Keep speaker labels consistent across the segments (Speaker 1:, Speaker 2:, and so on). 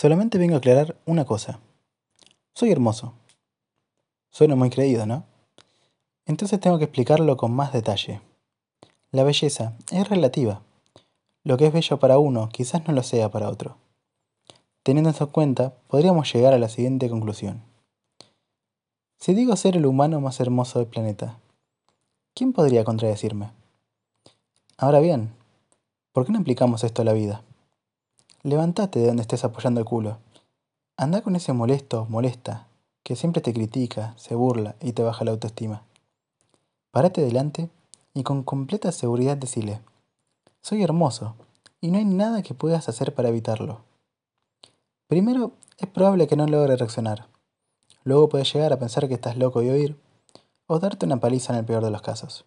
Speaker 1: Solamente vengo a aclarar una cosa. Soy hermoso. Suena muy creído, ¿no? Entonces tengo que explicarlo con más detalle. La belleza es relativa. Lo que es bello para uno quizás no lo sea para otro. Teniendo eso en cuenta, podríamos llegar a la siguiente conclusión. Si digo ser el humano más hermoso del planeta, ¿quién podría contradecirme? Ahora bien, ¿por qué no aplicamos esto a la vida? Levántate de donde estés apoyando el culo. Anda con ese molesto, molesta, que siempre te critica, se burla y te baja la autoestima. Párate delante y con completa seguridad decile, soy hermoso y no hay nada que puedas hacer para evitarlo. Primero, es probable que no logre reaccionar. Luego puedes llegar a pensar que estás loco y oír, o darte una paliza en el peor de los casos.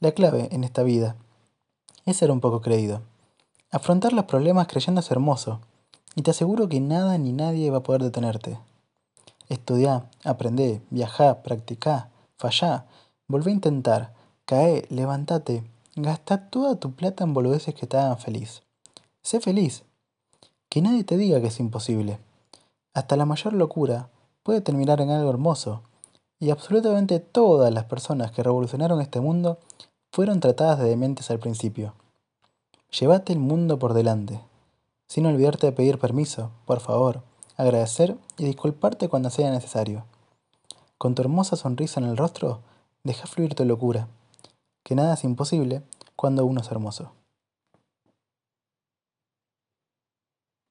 Speaker 1: La clave en esta vida es ser un poco creído. Afrontar los problemas creyéndose hermoso, y te aseguro que nada ni nadie va a poder detenerte. Estudia, aprende, viaja, practica, fallá, volvé a intentar, cae, levántate, gasta toda tu plata en boludeces que te hagan feliz. Sé feliz. Que nadie te diga que es imposible. Hasta la mayor locura puede terminar en algo hermoso, y absolutamente todas las personas que revolucionaron este mundo fueron tratadas de dementes al principio. Llévate el mundo por delante, sin olvidarte de pedir permiso, por favor, agradecer y disculparte cuando sea necesario. Con tu hermosa sonrisa en el rostro, deja fluir tu locura, que nada es imposible cuando uno es hermoso.